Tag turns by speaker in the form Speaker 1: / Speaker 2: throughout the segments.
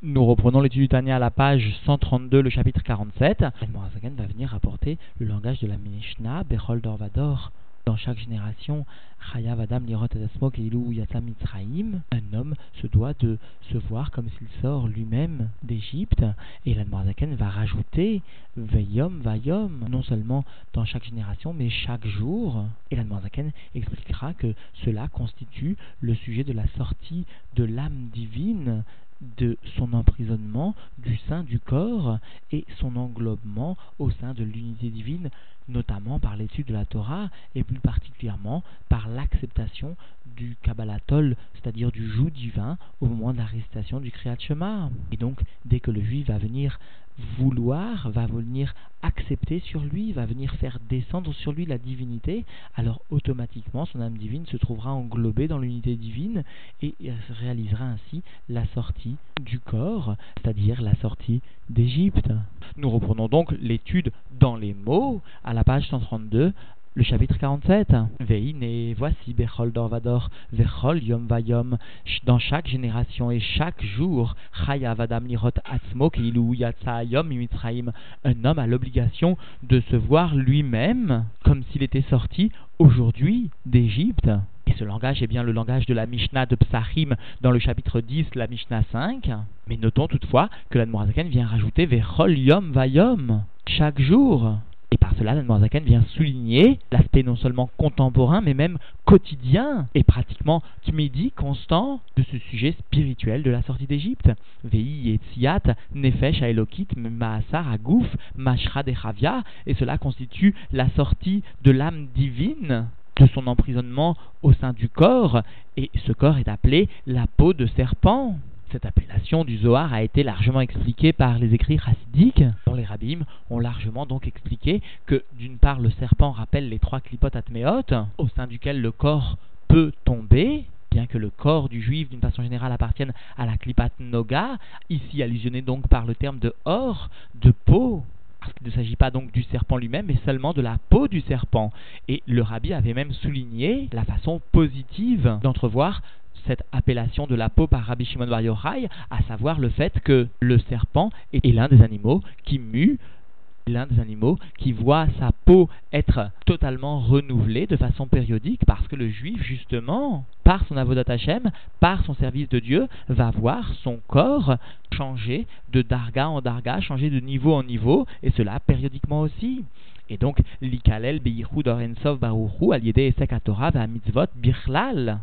Speaker 1: Nous reprenons l'étude du Tania à la page 132, le chapitre 47. Morazagan va venir apporter le langage de la Mishnah, Bechol Dorvador. Dans chaque génération, Chayav Adam Lirot Adasmo Keilu Yatzam Mitzraim, un homme se doit de se voir comme s'il sort lui-même d'Égypte. Et la Morazaken va rajouter Veyom Vayom, non seulement dans chaque génération, mais chaque jour. Et la expliquera que cela constitue le sujet de la sortie de l'âme divine de son emprisonnement du sein du corps et son englobement au sein de l'unité divine, notamment par l'étude de la Torah et plus particulièrement par l'acceptation du Kabbalatol, c'est-à-dire du joug divin au moment de l'arrestation du Kriyat Shema. Et donc, dès que le juif va venir vouloir, va venir accepter sur lui, va venir faire descendre sur lui la divinité, alors automatiquement son âme divine se trouvera englobée dans l'unité divine et réalisera ainsi la sortie du corps, c'est-à-dire la sortie d'Égypte. Nous reprenons donc l'étude dans les mots à la page 132 le chapitre 47. Veine, voici Bechol Dorvador, Vechol Yom Vayom, dans chaque génération et chaque jour, Chaya Vadam Lirot Atzmo Yatsa Yom Mitzraim, un homme a l'obligation de se voir lui-même comme s'il était sorti aujourd'hui d'Égypte. Et ce langage est bien le langage de la Mishnah de Psachim dans le chapitre 10, la Mishnah 5. Mais notons toutefois que l'Admorazaken vient rajouter Vechol Yom Vayom, chaque jour. Et par cela, Zaken vient souligner l'aspect non seulement contemporain, mais même quotidien et pratiquement tmidi, constant de ce sujet spirituel de la sortie d'Égypte. Vei et Tsiat, Nefesh Aelokit, Maasar Agouf, Mashra Chavia, et cela constitue la sortie de l'âme divine de son emprisonnement au sein du corps, et ce corps est appelé la peau de serpent. Cette appellation du Zohar a été largement expliquée par les écrits chassidiques. Dans les rabbins ont largement donc expliqué que d'une part le serpent rappelle les trois clipotes atméotes au sein duquel le corps peut tomber, bien que le corps du juif d'une façon générale appartienne à la clipat noga, ici allusionné donc par le terme de or, de peau, parce qu'il ne s'agit pas donc du serpent lui-même, mais seulement de la peau du serpent. Et le rabbi avait même souligné la façon positive d'entrevoir cette appellation de la peau par Rabbi Shimon Bar Yochai, à savoir le fait que le serpent est l'un des animaux qui mue l'un des animaux qui voit sa peau être totalement renouvelée de façon périodique parce que le juif, justement, par son avodat Hashem, par son service de Dieu, va voir son corps changer de darga en darga, changer de niveau en niveau, et cela périodiquement aussi. Et donc, l'ikalel beyichud orensov baruchu al yede esek va mitzvot birlal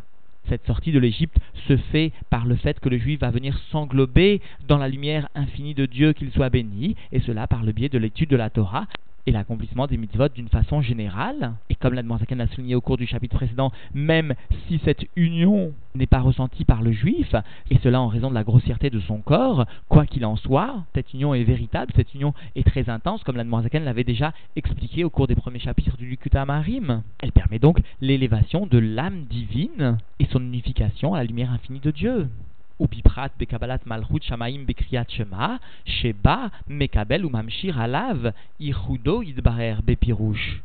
Speaker 1: cette sortie de l'Égypte se fait par le fait que le juif va venir s'englober dans la lumière infinie de Dieu, qu'il soit béni, et cela par le biais de l'étude de la Torah, et l'accomplissement des mitzvot d'une façon générale. Et comme l'Admorazaken l'a souligné au cours du chapitre précédent, même si cette union n'est pas ressentie par le juif, et cela en raison de la grossièreté de son corps, quoi qu'il en soit, cette union est véritable, cette union est très intense, comme l'Admorazaken l'avait déjà expliqué au cours des premiers chapitres du Likuta Marim. Elle permet donc l'élévation de l'âme divine et son unification à la lumière infinie de Dieu ou biprat bekabalat malchut shamaim bekriat shema, sheba mekabel ou mamshir alav ichudo idbarer bepirouche.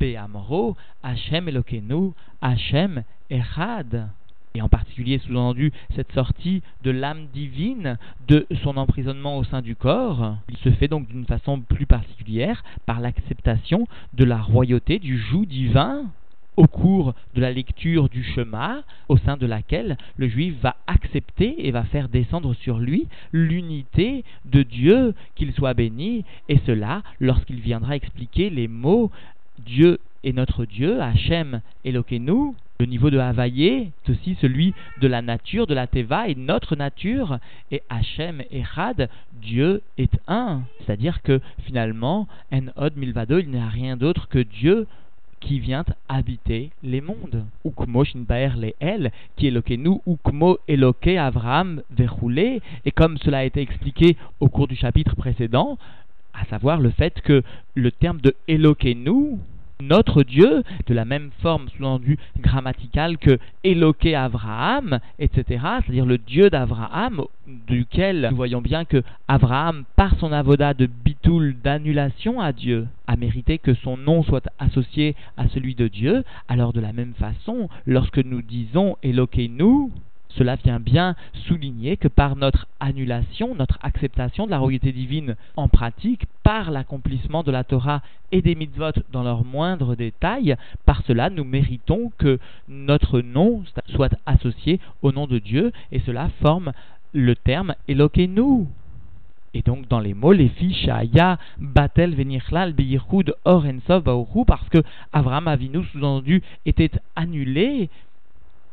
Speaker 1: Beamro, Hachem Elokenu, Hachem Echad. Et en particulier, sous-entendu, cette sortie de l'âme divine de son emprisonnement au sein du corps, il se fait donc d'une façon plus particulière par l'acceptation de la royauté du joug divin au cours de la lecture du chemin, au sein de laquelle le juif va accepter et va faire descendre sur lui l'unité de Dieu, qu'il soit béni, et cela lorsqu'il viendra expliquer les mots Dieu est notre Dieu, Hachem Elokeinu, le niveau de Havaïe, aussi celui de la nature, de la Teva et notre nature, et Hachem Echad, Dieu est un. C'est-à-dire que finalement, En Od Milvado, il n'y a rien d'autre que Dieu qui vient habiter les mondes. Ukmo Shinbaer le El, qui nous, Ukmo Eloke Avraham et comme cela a été expliqué au cours du chapitre précédent, à savoir le fait que le terme de nous notre Dieu, de la même forme sous-entendu grammaticale que Eloqué Abraham, etc., c'est-à-dire le Dieu d'Abraham, duquel nous voyons bien que Abraham, par son avoda de bitoul, d'annulation à Dieu, a mérité que son nom soit associé à celui de Dieu, alors de la même façon, lorsque nous disons Eloqué nous, cela vient bien souligner que par notre annulation, notre acceptation de la royauté divine en pratique, par l'accomplissement de la Torah et des mitzvot dans leurs moindres détails, par cela nous méritons que notre nom soit associé au nom de Dieu et cela forme le terme Eloquez-nous. Et donc dans les mots, les fiches Aya, Batel, Venirlal, Beirhud, Or, Ensov, parce que Abraham Avinu, sous-entendu, était annulé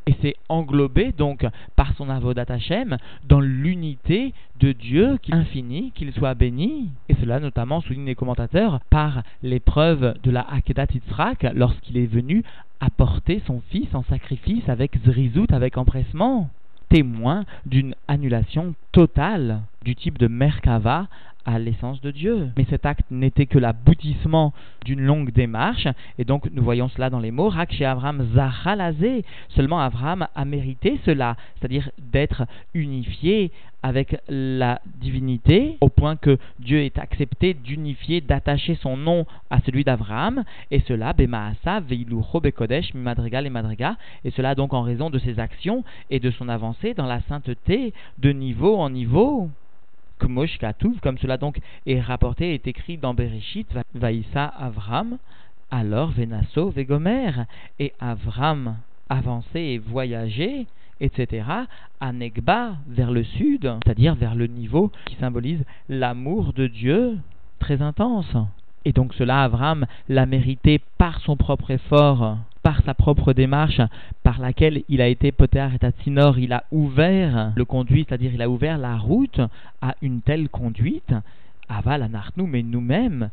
Speaker 1: et c'est englobé donc par son avodat Hashem dans l'unité de Dieu infini, qu'il soit béni. Et cela notamment souligne les commentateurs par l'épreuve de la Akedat Yitzhak lorsqu'il est venu apporter son fils en sacrifice avec zrizout, avec empressement témoin d'une annulation totale du type de Merkava à l'essence de Dieu. Mais cet acte n'était que l'aboutissement d'une longue démarche, et donc nous voyons cela dans les mots, Rak chez Abraham Zachalazé, seulement Abraham a mérité cela, c'est-à-dire d'être unifié avec la divinité, au point que Dieu ait accepté d'unifier, d'attacher son nom à celui d'Abraham, et cela, Bemaasa, Veilucho, Bekodesh, Mimadriga, et Madriga, et cela donc en raison de ses actions et de son avancée dans la sainteté de niveau en niveau comme cela donc est rapporté est écrit dans Bereshit, Vaïssa Avram, alors Venasso Vegomer, et Avram avançait et voyageait, etc., à Negba, vers le sud, c'est-à-dire vers le niveau qui symbolise l'amour de Dieu très intense. Et donc cela, Avram l'a mérité par son propre effort par sa propre démarche par laquelle il a été poter et Tatsinor, il a ouvert le conduit, c'est-à-dire il a ouvert la route à une telle conduite, aval anarnu, mais nous-mêmes,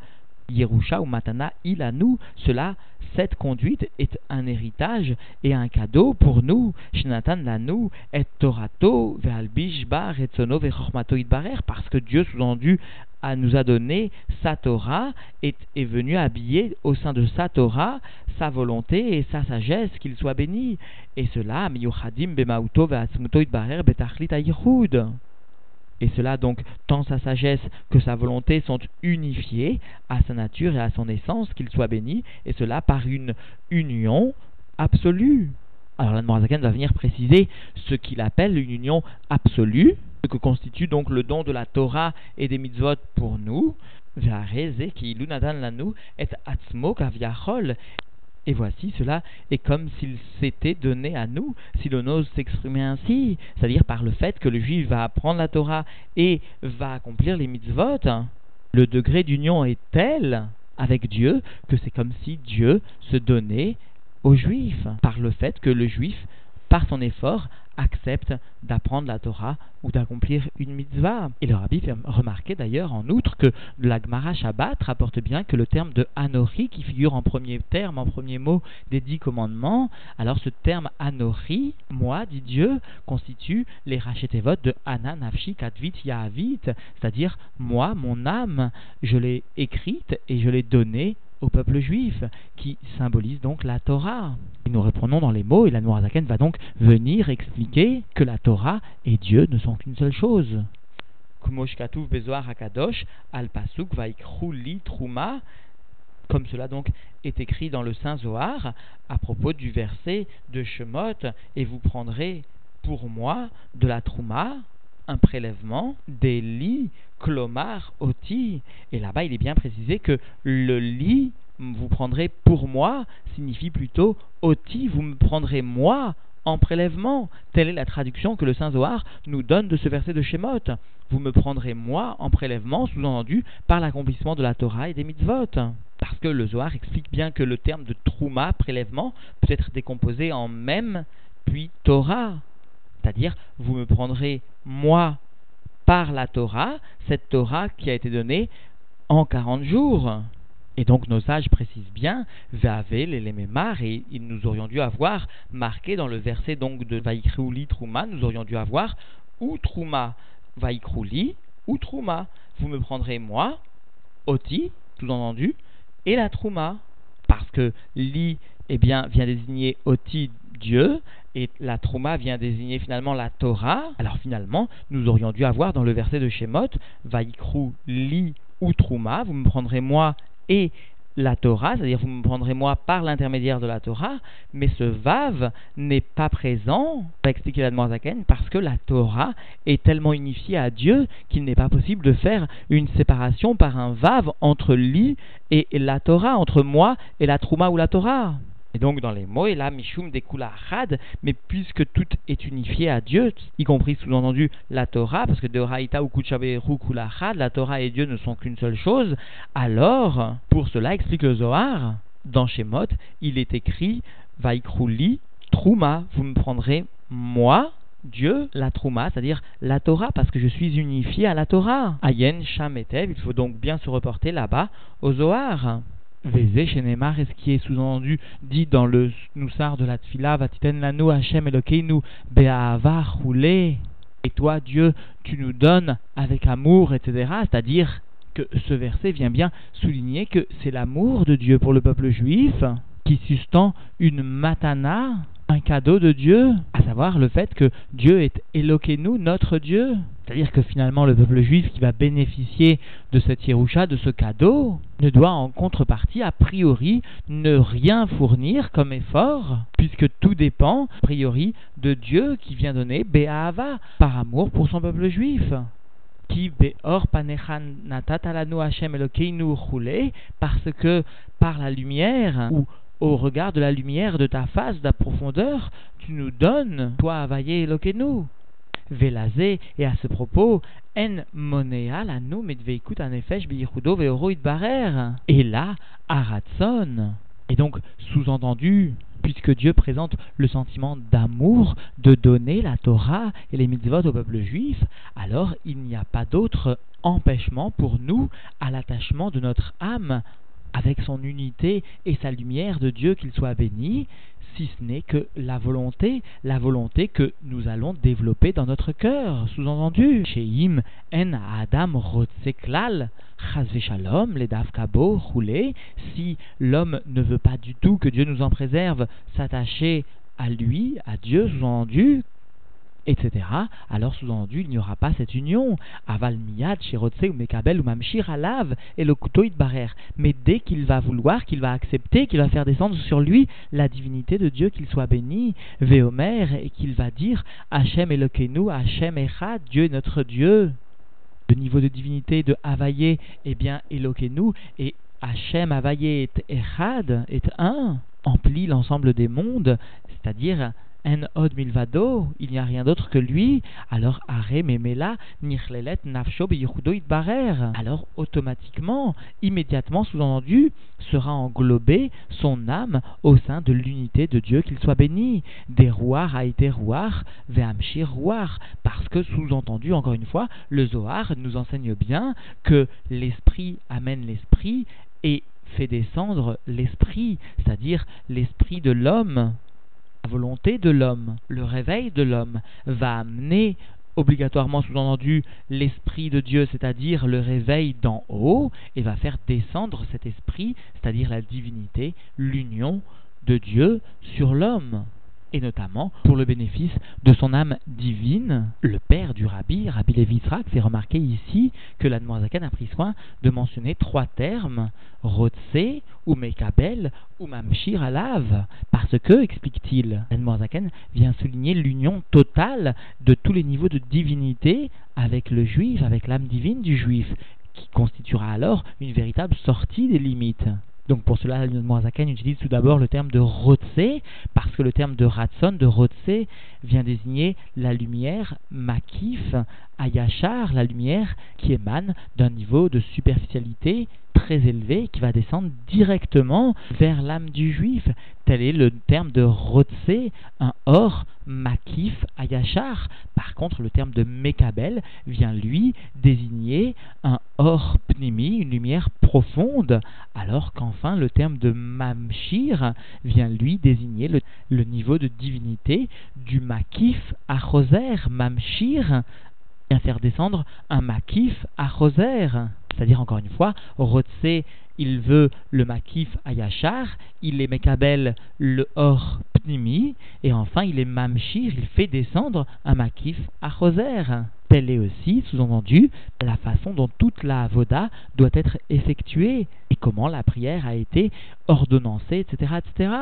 Speaker 1: Yerusha ou Matana, il a nous, cela, cette conduite est un héritage et un cadeau pour nous. Shnatan lanu et Torato ve'albishba retzono ve'chormato idbarer, parce que Dieu sous-entendu a, nous a donné sa Torah et est venu habiller au sein de sa Torah sa volonté et sa sagesse, qu'il soit béni. Et cela, miyuchadim bemauto betachlit et cela donc, tant sa sagesse que sa volonté sont unifiés à sa nature et à son essence, qu'il soit béni, et cela par une union absolue. Alors la va venir préciser ce qu'il appelle une union absolue, ce que constitue donc le don de la Torah et des mitzvot pour nous. et voici, cela est comme s'il s'était donné à nous, si l'on ose s'exprimer ainsi, c'est-à-dire par le fait que le juif va apprendre la Torah et va accomplir les mitzvot. Le degré d'union est tel avec Dieu que c'est comme si Dieu se donnait aux juifs, par le fait que le juif, par son effort, accepte d'apprendre la Torah ou d'accomplir une mitzvah. Et le rabbi fait remarquer d'ailleurs en outre que la Gemara Shabbat rapporte bien que le terme de Anori qui figure en premier terme, en premier mot des dix commandements, alors ce terme Anori, moi, dit Dieu, constitue les rachetevot de Ana, Nafshi, Katvit, Yahavit, c'est-à-dire moi, mon âme, je l'ai écrite et je l'ai donnée au peuple juif, qui symbolise donc la Torah. Nous reprenons dans les mots, et la Noirzaken va donc venir expliquer que la Torah et Dieu ne sont qu'une seule chose. comme cela donc est écrit dans le Saint Zohar à propos du verset de Shemot, et vous prendrez pour moi de la trouma, un prélèvement des lits clomar oti. Et là-bas, il est bien précisé que le lit, vous prendrez pour moi, signifie plutôt oti, vous me prendrez moi en prélèvement. Telle est la traduction que le Saint Zohar nous donne de ce verset de Shemot. Vous me prendrez moi en prélèvement, sous-entendu par l'accomplissement de la Torah et des mitzvot. Parce que le Zohar explique bien que le terme de trouma, prélèvement, peut être décomposé en même puis Torah. C'est-à-dire, vous me prendrez, moi, par la Torah, cette Torah qui a été donnée en 40 jours. Et donc nos sages précisent bien, Vave, l'élémémar, et nous aurions dû avoir marqué dans le verset donc de Vaikrouli Trouma, nous aurions dû avoir ou Trouma, Vaikrouli ou Trouma. Vous me prendrez moi, Oti, tout entendu, et la Trouma. Parce que Li, eh bien, vient désigner Oti Dieu, et la Trouma vient désigner finalement la Torah. Alors finalement, nous aurions dû avoir dans le verset de Shemot, Vaikrou li ou Trouma, vous me prendrez moi et la Torah, c'est-à-dire vous me prendrez moi par l'intermédiaire de la Torah, mais ce Vav n'est pas présent, va expliquer la Zaken, parce que la Torah est tellement unifiée à Dieu qu'il n'est pas possible de faire une séparation par un Vav entre lui et la Torah, entre moi et la Trouma ou la Torah. Et donc dans les mots, et là, Mishum Dekula Had, mais puisque tout est unifié à Dieu, y compris sous-entendu la Torah, parce que de Raïta ou Kuchaberu Kula Had, la Torah et Dieu ne sont qu'une seule chose, alors, pour cela, explique le Zohar, dans Shemot, il est écrit Vaikrouli Trouma, vous me prendrez moi, Dieu, la Trouma, c'est-à-dire la Torah, parce que je suis unifié à la Torah. Ayen, Sham et il faut donc bien se reporter là-bas au Zohar. Vézé est ce qui est sous-entendu dit dans le Noussar de la Tfila, Vatiten lanu Hashem Elokeinu Be'ahava roulé. Et toi, Dieu, tu nous donnes avec amour, etc. C'est-à-dire que ce verset vient bien souligner que c'est l'amour de Dieu pour le peuple juif qui sustend une matana, un cadeau de Dieu, à savoir le fait que Dieu est Eloquenu, notre Dieu. C'est-à-dire que finalement le peuple juif qui va bénéficier de cette Yerusha, de ce cadeau, ne doit en contrepartie, a priori, ne rien fournir comme effort, puisque tout dépend, a priori, de Dieu qui vient donner Be'ahava, par amour pour son peuple juif qui Elokeinu parce que par la lumière ou au regard de la lumière de ta face, de la profondeur, tu nous donnes, toi, Avaye Elokenu. Velazé, et à ce propos, en monea la nous medveikut anefesh biyichudo veoroid barer. Et là, aratson. Et donc, sous-entendu, puisque Dieu présente le sentiment d'amour de donner la Torah et les mitzvot au peuple juif, alors il n'y a pas d'autre empêchement pour nous à l'attachement de notre âme avec son unité et sa lumière de Dieu qu'il soit béni, si ce n'est que la volonté, la volonté que nous allons développer dans notre cœur, sous-entendu. Sheim en Adam rotseklal, shalom, les davkabo, roulé, si l'homme ne veut pas du tout que Dieu nous en préserve, s'attacher à lui, à Dieu, sous-entendu, etc., alors sous-entendu, il n'y aura pas cette union. Aval miyad, shirotse ou mekabel ou mamshir alav et le couteau barer. Mais dès qu'il va vouloir, qu'il va accepter, qu'il va faire descendre sur lui la divinité de Dieu, qu'il soit béni, Véomer, et qu'il va dire Hachem Elokenu, Hachem Echad, Dieu est notre Dieu. Le niveau de divinité de Havaye, eh bien, Elokenu, et Hachem Havaye est Echad, est un, emplit l'ensemble des mondes, c'est-à-dire en od milvado, il n'y a rien d'autre que lui, alors are memela nichlelet nafsho barer. Alors automatiquement, immédiatement sous-entendu, sera englobé son âme au sein de l'unité de Dieu, qu'il soit béni. Des rouar a été rouar. Parce que sous-entendu, encore une fois, le Zohar nous enseigne bien que l'esprit amène l'esprit et fait descendre l'esprit, c'est-à-dire l'esprit de l'homme la volonté de l'homme, le réveil de l'homme, va amener obligatoirement sous-entendu l'esprit de Dieu, c'est-à-dire le réveil d'en haut, et va faire descendre cet esprit, c'est-à-dire la divinité, l'union de Dieu sur l'homme et notamment pour le bénéfice de son âme divine. Le père du rabbi, Rabbi fait remarquer ici que l'Admoazakan a pris soin de mentionner trois termes, Rotse, ou Mekabel, ou Mamshir Alav, parce que, explique-t-il, l'Admoazakan vient souligner l'union totale de tous les niveaux de divinité avec le juif, avec l'âme divine du juif, qui constituera alors une véritable sortie des limites. Donc pour cela, le Moazaken utilise tout d'abord le terme de Rotse, parce que le terme de Ratson, de Rotse, vient désigner la lumière Makif, Ayachar, la lumière qui émane d'un niveau de superficialité très élevé qui va descendre directement vers l'âme du juif. Tel est le terme de Rotse, un or makif ayachar. Par contre, le terme de Mekabel vient lui désigner un or pnimi, une lumière profonde, alors qu'enfin le terme de Mamshir vient lui désigner le, niveau de divinité du makif achoser, Mamshir vient faire descendre un makif achoser. C'est-à-dire, encore une fois, Rotse, il veut le makif ayachar, il est mekabel le or pnimi, et enfin il est mamshir, il fait descendre un makif achoser. telle est aussi, sous-entendu, la façon dont toute la voda doit être effectuée et comment la prière a été ordonnancée, etc., etc.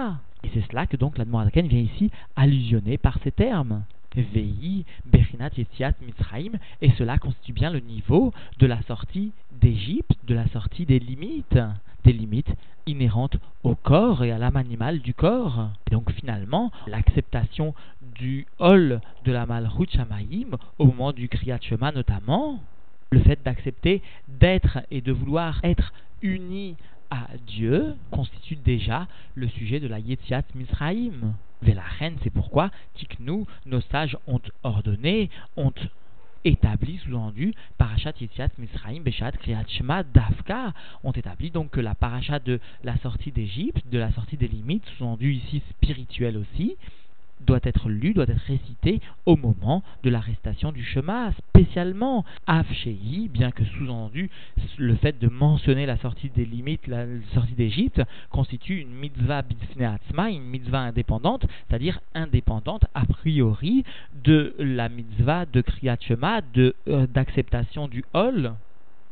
Speaker 1: Et c'est cela que donc l'Admorazaken vient ici allusionner par ces termes. Vei, Berinat, Yetziat, Mitzraim, et cela constitue bien le niveau de la sortie d'Égypte, de la sortie des limites, des limites inhérentes au corps et à l'âme animale du corps. Et donc finalement, l'acceptation du hol de la Malchut Shamaim, au moment du Kriyat Shema notamment, le fait d'accepter d'être et de vouloir être uni à Dieu constitue déjà le sujet de la Yetziat Misraïm. Velachen, c'est pourquoi Tiknu, nos sages ont ordonné, ont établi, sous-entendu, Parashat Yetziat Misraïm, Beshat Kriyat Shema, Dafka, ont établi donc que la paracha de la sortie d'Égypte, de la sortie des limites, sous-entendu ici spirituelle aussi, doit être lu, doit être récité au moment de l'arrestation du chemin, spécialement Afshei, bien que sous-entendu le fait de mentionner la sortie des limites, la sortie d'Égypte, constitue une mitzvah bifneatzma, une mitzvah indépendante, c'est-à-dire indépendante a priori de la mitzvah de Kriyat Shema, euh, d'acceptation du hol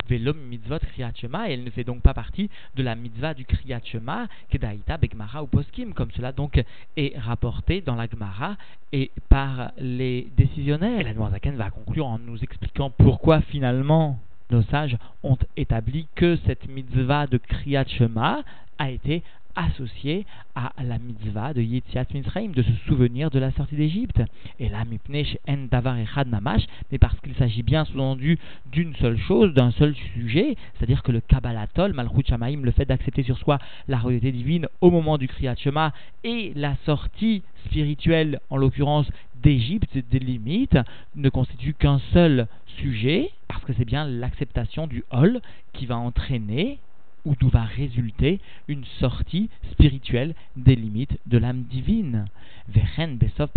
Speaker 1: Velom mitzvot et elle ne fait donc pas partie de la mitzvah du kriyat shema, kedaïta begmara ou poskim, comme cela donc est rapporté dans la Gemara et par les décisionnaires. Et la Noirzaken va conclure en nous expliquant pourquoi finalement nos sages ont établi que cette mitzvah de kriyat shema a été associé à la mitzvah de Yitziat Mitzrayim, de se souvenir de la sortie d'Égypte. Et là, Mipnesh en davar echad namash, mais parce qu'il s'agit bien sous-entendu d'une seule chose, d'un seul sujet, c'est-à-dire que le Kabbalatol, Malchut Shamaim, le fait d'accepter sur soi la royauté divine au moment du Kriyat Shema et la sortie spirituelle, en l'occurrence d'Égypte, des limites, ne constitue qu'un seul sujet, parce que c'est bien l'acceptation du Hol qui va entraîner ou d'où va résulter une sortie spirituelle des limites de l'âme divine. Besov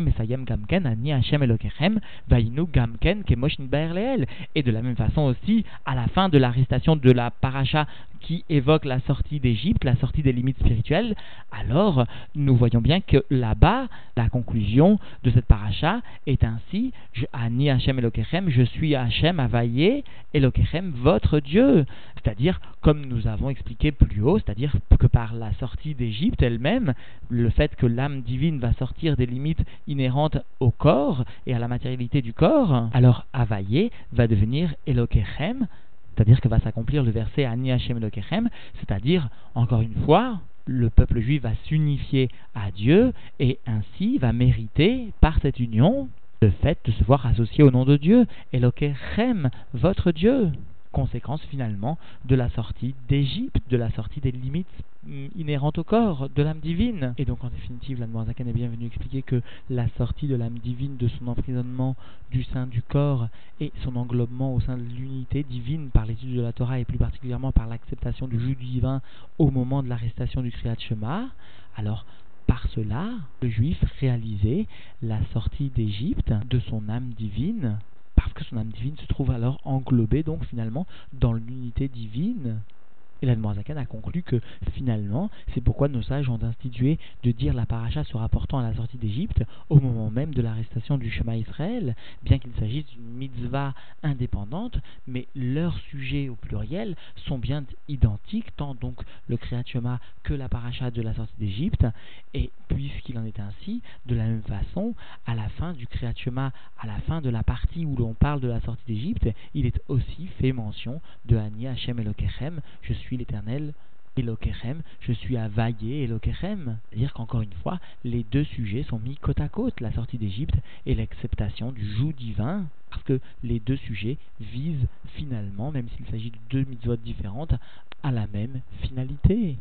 Speaker 1: mesayem gamken ani Hashem vainu gamken. Et de la même façon aussi, à la fin de l'arrestation de la paracha qui évoque la sortie d'Égypte, la sortie des limites spirituelles, alors nous voyons bien que là-bas, la conclusion de cette paracha est ainsi Ani Hashem Elokechem, je suis Hashem Avaye Elokechem, votre Dieu. C'est-à-dire, comme nous avons expliqué plus haut, c'est-à-dire que par la sortie d'Égypte elle-même, le fait que l'âme divine va sortir des limites inhérentes au corps et à la matérialité du corps, alors Avaye va devenir Elokechem, c'est-à-dire que va s'accomplir le verset Ani Hashem Elokechem, c'est-à-dire, encore une fois, le peuple juif va s'unifier à Dieu et ainsi va mériter par cette union le fait de se voir associé au nom de Dieu, Elokechem, votre Dieu conséquence finalement de la sortie d'Égypte, de la sortie des limites mm, inhérentes au corps, de l'âme divine. Et donc en définitive, l'Anne est bien venu expliquer que la sortie de l'âme divine de son emprisonnement du sein du corps et son englobement au sein de l'unité divine par l'étude de la Torah et plus particulièrement par l'acceptation du jus divin au moment de l'arrestation du Kriyat Shema, alors par cela, le juif réalisait la sortie d'Égypte de son âme divine parce que son âme divine se trouve alors englobée donc finalement dans l'unité divine. Et la a conclu que finalement, c'est pourquoi nos sages ont institué de dire la paracha se rapportant à la sortie d'Égypte au moment même de l'arrestation du Shema Israël, bien qu'il s'agisse d'une mitzvah indépendante, mais leurs sujets au pluriel sont bien identiques, tant donc le Kriyat Shema que la paracha de la sortie d'Égypte, et puisqu'il en est ainsi, de la même façon, à la fin du Kriyat Shema, à la fin de la partie où l'on parle de la sortie d'Égypte, il est aussi fait mention de Ani Hashem Elokechem, je suis l'éternel Elokechem, je suis à Vaillé Elokechem. C'est-à-dire qu'encore une fois, les deux sujets sont mis côte à côte, la sortie d'Égypte et l'acceptation du joug divin, parce que les deux sujets visent finalement, même s'il s'agit de deux mitzvot différentes, à la même finalité.